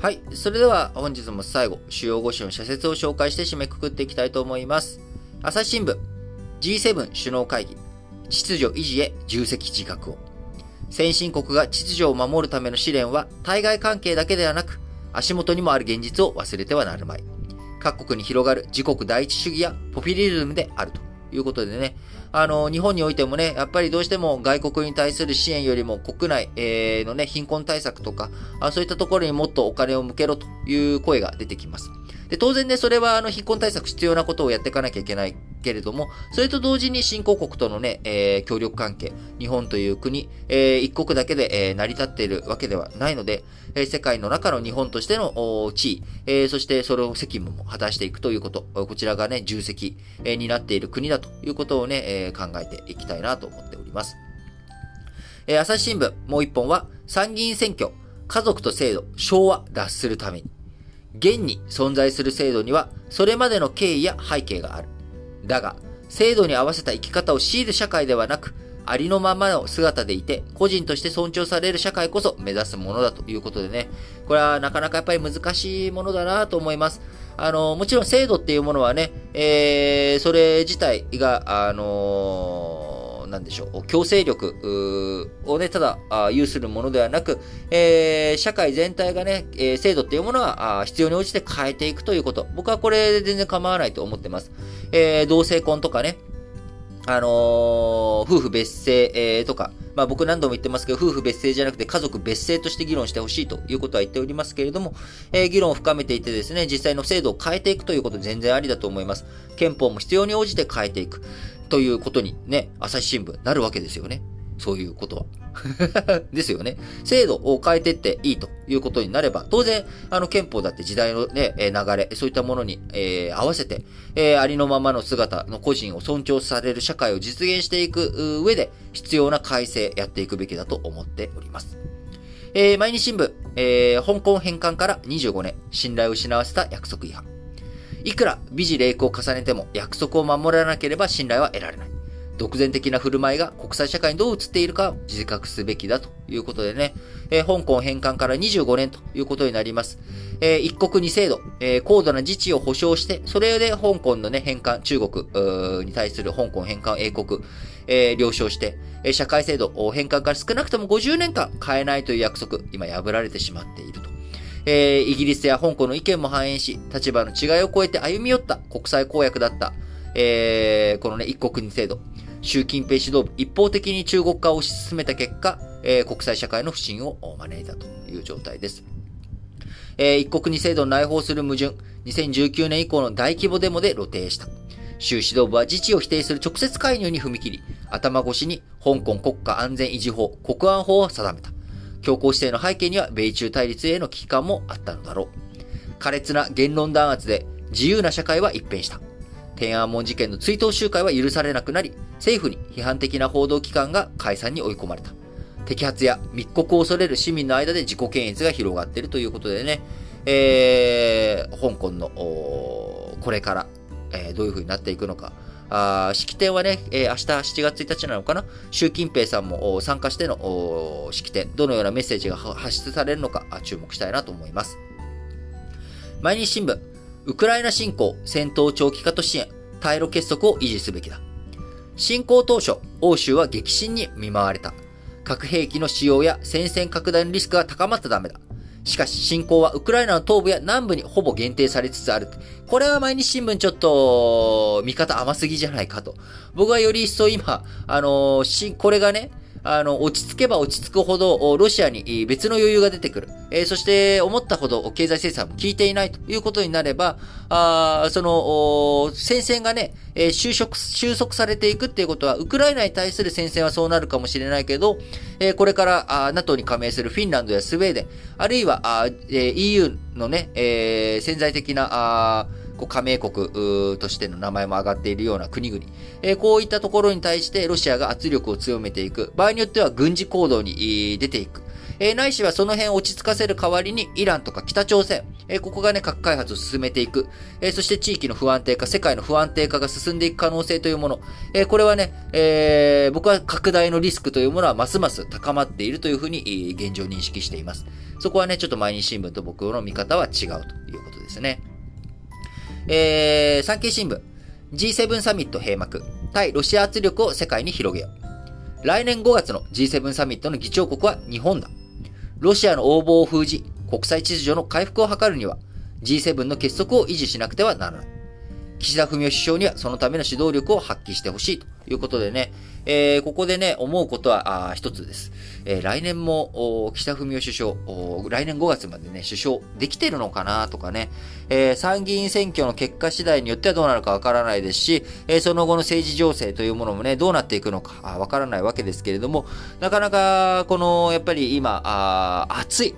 はい。それでは本日も最後、主要5種の社説を紹介して締めくくっていきたいと思います。朝日新聞、G7 首脳会議、秩序維持へ重責自覚を。先進国が秩序を守るための試練は、対外関係だけではなく、足元にもある現実を忘れてはなるまい。各国に広がる自国第一主義やポピュリズムであるということでね、あの、日本においてもね、やっぱりどうしても外国に対する支援よりも国内、えー、のね、貧困対策とかあ、そういったところにもっとお金を向けろという声が出てきます。で、当然ね、それはあの、貧困対策必要なことをやっていかなきゃいけないけれども、それと同時に新興国とのね、えー、協力関係、日本という国、えー、一国だけで、えー、成り立っているわけではないので、えー、世界の中の日本としての地位、えー、そしてそれを責務も果たしていくということ、こちらがね、重責、えー、になっている国だということをね、えー、考えていきたいなと思っております。えー、朝日新聞、もう一本は、参議院選挙、家族と制度、昭和脱するために。現に存在する制度には、それまでの経緯や背景がある。だが、制度に合わせた生き方を強いる社会ではなく、ありのままの姿でいて、個人として尊重される社会こそ目指すものだということでね、これはなかなかやっぱり難しいものだなと思います。あの、もちろん制度っていうものはね、えー、それ自体が、あのーなんでしょう、強制力をね、ただ有するものではなく、えー、社会全体がね、えー、制度っていうものは必要に応じて変えていくということ。僕はこれで全然構わないと思ってます。えー、同性婚とかね、あのー、夫婦別姓、えー、とか、まあ僕何度も言ってますけど、夫婦別姓じゃなくて家族別姓として議論してほしいということは言っておりますけれども、えー、議論を深めていてですね、実際の制度を変えていくということ全然ありだと思います。憲法も必要に応じて変えていく。ということにね、朝日新聞なるわけですよね。そういうことは。ですよね。制度を変えてっていいということになれば、当然、あの憲法だって時代のね、流れ、そういったものに、えー、合わせて、えー、ありのままの姿の個人を尊重される社会を実現していく上で、必要な改正やっていくべきだと思っております。えー、毎日新聞、えー、香港返還から25年、信頼を失わせた約束違反。いくら美辞麗句を重ねても約束を守らなければ信頼は得られない。独善的な振る舞いが国際社会にどう映っているかを自覚すべきだということでね、えー、香港返還から25年ということになります。えー、一国二制度、えー、高度な自治を保障して、それで香港のね、返還、中国に対する香港返還英国、えー、了承して、社会制度返還から少なくとも50年間変えないという約束、今破られてしまっていると。えー、イギリスや香港の意見も反映し、立場の違いを超えて歩み寄った国際公約だった、えー、このね、一国二制度。習近平指導部、一方的に中国化を推し進めた結果、えー、国際社会の不信を招いたという状態です。えー、一国二制度を内包する矛盾、2019年以降の大規模デモで露呈した。習指導部は自治を否定する直接介入に踏み切り、頭越しに香港国家安全維持法、国安法を定めた。強硬姿勢の背景には米中対立への危機感もあったのだろう。苛烈な言論弾圧で自由な社会は一変した。天安門事件の追悼集会は許されなくなり、政府に批判的な報道機関が解散に追い込まれた。摘発や密告を恐れる市民の間で自己検閲が広がっているということでね、えー、香港の、これから、えー、どういう風になっていくのか、あ式典はね、えー、明日7月1日なのかな？習近平さんも参加しての式典、どのようなメッセージが発出されるのか？注目したいなと思います。毎日新聞、ウクライナ侵攻、戦闘長期化と支援、対ロ結束を維持すべきだ。侵攻当初、欧州は激震に見舞われた。核兵器の使用や戦線拡大のリスクが高まったためだ。しかし侵攻はウクライナの東部や南部にほぼ限定されつつある。これは毎日新聞ちょっと見方甘すぎじゃないかと。僕はより一層今、あのー、これがね、あの、落ち着けば落ち着くほど、ロシアに別の余裕が出てくる。えー、そして、思ったほど経済制裁も効いていないということになれば、あその、戦線がね、えー、収束、収束されていくっていうことは、ウクライナに対する戦線はそうなるかもしれないけど、えー、これからあ NATO に加盟するフィンランドやスウェーデン、あるいはあ、え、EU のね、え、潜在的な、あこう加盟国としての名前も挙がっているような国々、えー、こういったところに対してロシアが圧力を強めていく、場合によっては軍事行動に出ていく、えー、ないしはその辺を落ち着かせる代わりに、イランとか北朝鮮、えー、ここがね、核開発を進めていく。えー、そして地域の不安定化、世界の不安定化が進んでいく可能性というもの。え、これはね、え、僕は拡大のリスクというものはますます高まっているというふうに、現状認識しています。そこはね、ちょっと毎日新聞と僕の見方は違うということですね。えー、産経新聞。G7 サミット閉幕。対ロシア圧力を世界に広げよう。来年5月の G7 サミットの議長国は日本だ。ロシアの横暴を封じ、国際秩序の回復を図るには、G7 の結束を維持しなくてはならない。岸田文雄首相にはそのための指導力を発揮してほしいということでね、えー、ここでね、思うことは、あ一つです。えー、来年も、岸田文雄首相、来年5月までね、首相できてるのかなとかね、えー、参議院選挙の結果次第によってはどうなるかわからないですし、えー、その後の政治情勢というものもね、どうなっていくのかわからないわけですけれども、なかなか、この、やっぱり今、あ暑い。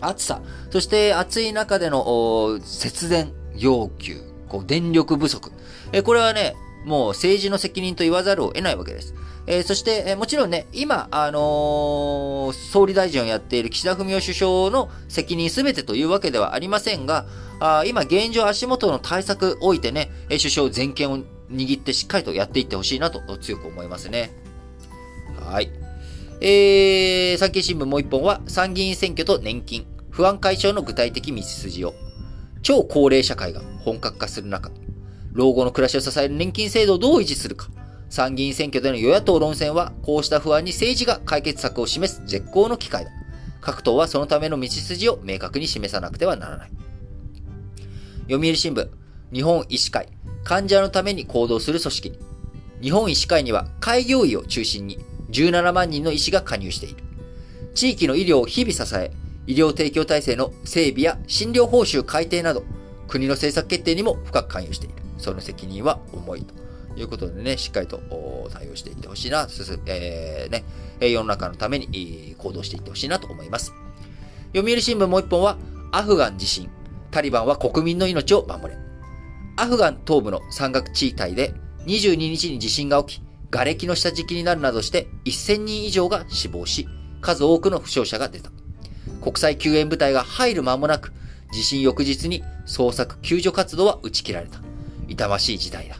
暑さ。そして暑い中での節電要求。こう、電力不足。えこれはね、もう政治の責任と言わざるを得ないわけです。えー、そして、えー、もちろんね、今、あのー、総理大臣をやっている岸田文雄首相の責任すべてというわけではありませんが、あ今現状足元の対策を置いてね、え首相全権を握ってしっかりとやっていってほしいなと強く思いますね。はい。えー、産経新聞もう一本は参議院選挙と年金、不安解消の具体的道筋を。超高齢社会が本格化する中、老後の暮らしを支える年金制度をどう維持するか。参議院選挙での与野党論戦は、こうした不安に政治が解決策を示す絶好の機会だ。各党はそのための道筋を明確に示さなくてはならない。読売新聞、日本医師会、患者のために行動する組織。日本医師会には開業医を中心に17万人の医師が加入している。地域の医療を日々支え、医療提供体制の整備や診療報酬改定など、国の政策決定にも深く関与している。その責任は重いということでね、しっかりと対応していってほしいな、えー、ね、世の中のために行動していってほしいなと思います。読売新聞もう一本は、アフガン地震。タリバンは国民の命を守れ。アフガン東部の山岳地帯で22日に地震が起き、瓦礫の下敷きになるなどして1000人以上が死亡し、数多くの負傷者が出た。国際救援部隊が入る間もなく、地震翌日に捜索救助活動は打ち切られた。痛ましい事態だ。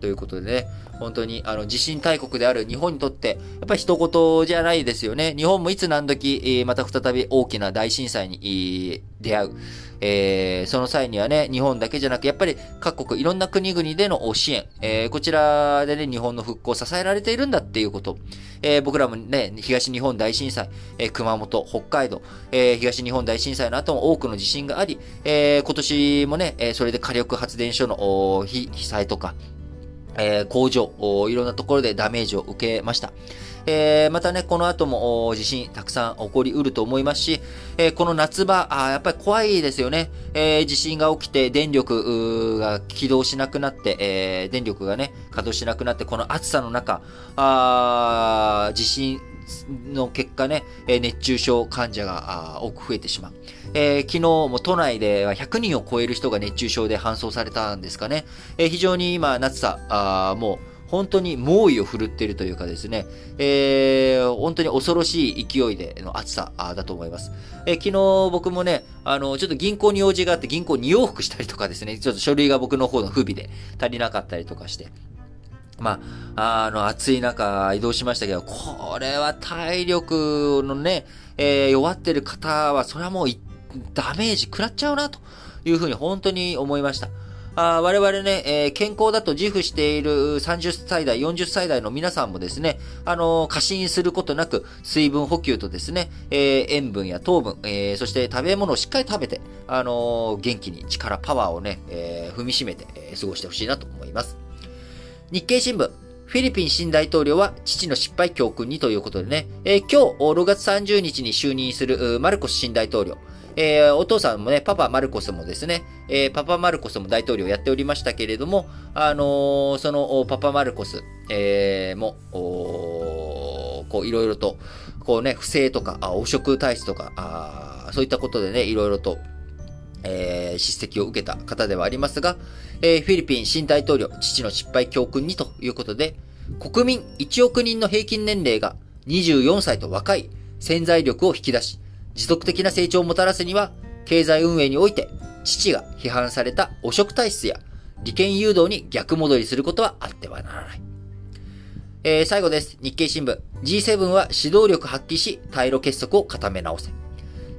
ということでね、本当にあの地震大国である日本にとって、やっぱり一言じゃないですよね。日本もいつ何時、また再び大きな大震災に出会う。えー、その際にはね、日本だけじゃなく、やっぱり各国、いろんな国々での支援、えー、こちらでね、日本の復興を支えられているんだっていうこと。えー、僕らもね、東日本大震災、え、熊本、北海道、え、東日本大震災の後も多くの地震があり、え、今年もね、えそれで火力発電所の被災とか、えー、工場、いろんなところでダメージを受けました。えー、またね、この後も地震たくさん起こりうると思いますし、えー、この夏場あ、やっぱり怖いですよね。えー、地震が起きて電力が起動しなくなって、え電力がね、稼働しなくなって、この暑さの中、あ地震の結果ね、熱中症患者が多く増えてしまう。えー、昨日も都内では100人を超える人が熱中症で搬送されたんですかね。えー、非常に今、夏さ、あもう本当に猛威を振るっているというかですね、えー、本当に恐ろしい勢いでの暑さだと思います。えー、昨日僕もね、あの、ちょっと銀行に用事があって銀行に往復したりとかですね、ちょっと書類が僕の方の不備で足りなかったりとかして、まあ、あの、暑い中移動しましたけど、これは体力のね、えー、弱ってる方は、それはもうダメージ食らっちゃうな、というふうに本当に思いました。あ我々ね、えー、健康だと自負している30歳代、40歳代の皆さんもですね、あのー、過信することなく、水分補給とですね、えー、塩分や糖分、え、そして食べ物をしっかり食べて、あの、元気に力、パワーをね、え、踏みしめて、え、過ごしてほしいなと思います。日経新聞、フィリピン新大統領は父の失敗教訓にということでね、えー、今日6月30日に就任するマルコス新大統領、えー、お父さんもね、パパマルコスもですね、えー、パパマルコスも大統領やっておりましたけれども、あの、そのパパマルコス、え、も、こういろいろと、こうね、不正とか、汚職体質とか、そういったことでね、いろいろと、えー、叱責を受けた方ではありますが、えー、フィリピン新大統領、父の失敗教訓にということで、国民1億人の平均年齢が24歳と若い潜在力を引き出し、持続的な成長をもたらすには、経済運営において、父が批判された汚職体質や利権誘導に逆戻りすることはあってはならない。えー、最後です。日経新聞。G7 は指導力発揮し、対ロ結束を固め直せ。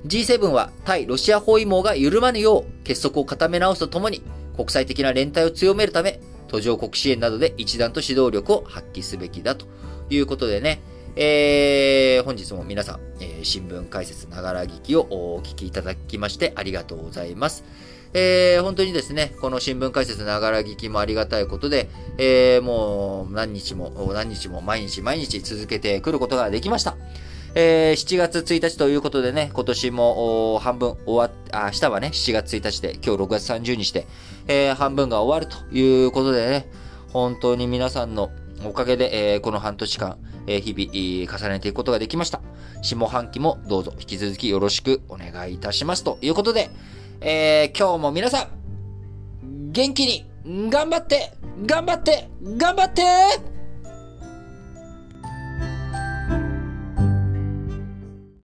G7 は対ロシア包囲網が緩まぬよう結束を固め直すとともに、国際的な連帯を強めるため、途上国支援などで一段と指導力を発揮すべきだということでね、えー、本日も皆さん、えー、新聞解説ながら聞きをお聞きいただきましてありがとうございます。えー、本当にですね、この新聞解説ながら聞きもありがたいことで、えー、もう何日も、何日も毎日毎日続けてくることができました。えー、7月1日ということでね、今年も半分終わっ、あ、明日はね、7月1日で、今日6月30日で、えー、半分が終わるということでね、本当に皆さんのおかげで、えー、この半年間、えー、日々、重ねていくことができました。下半期もどうぞ引き続きよろしくお願いいたします。ということで、えー、今日も皆さん、元気に、頑張って、頑張って、頑張って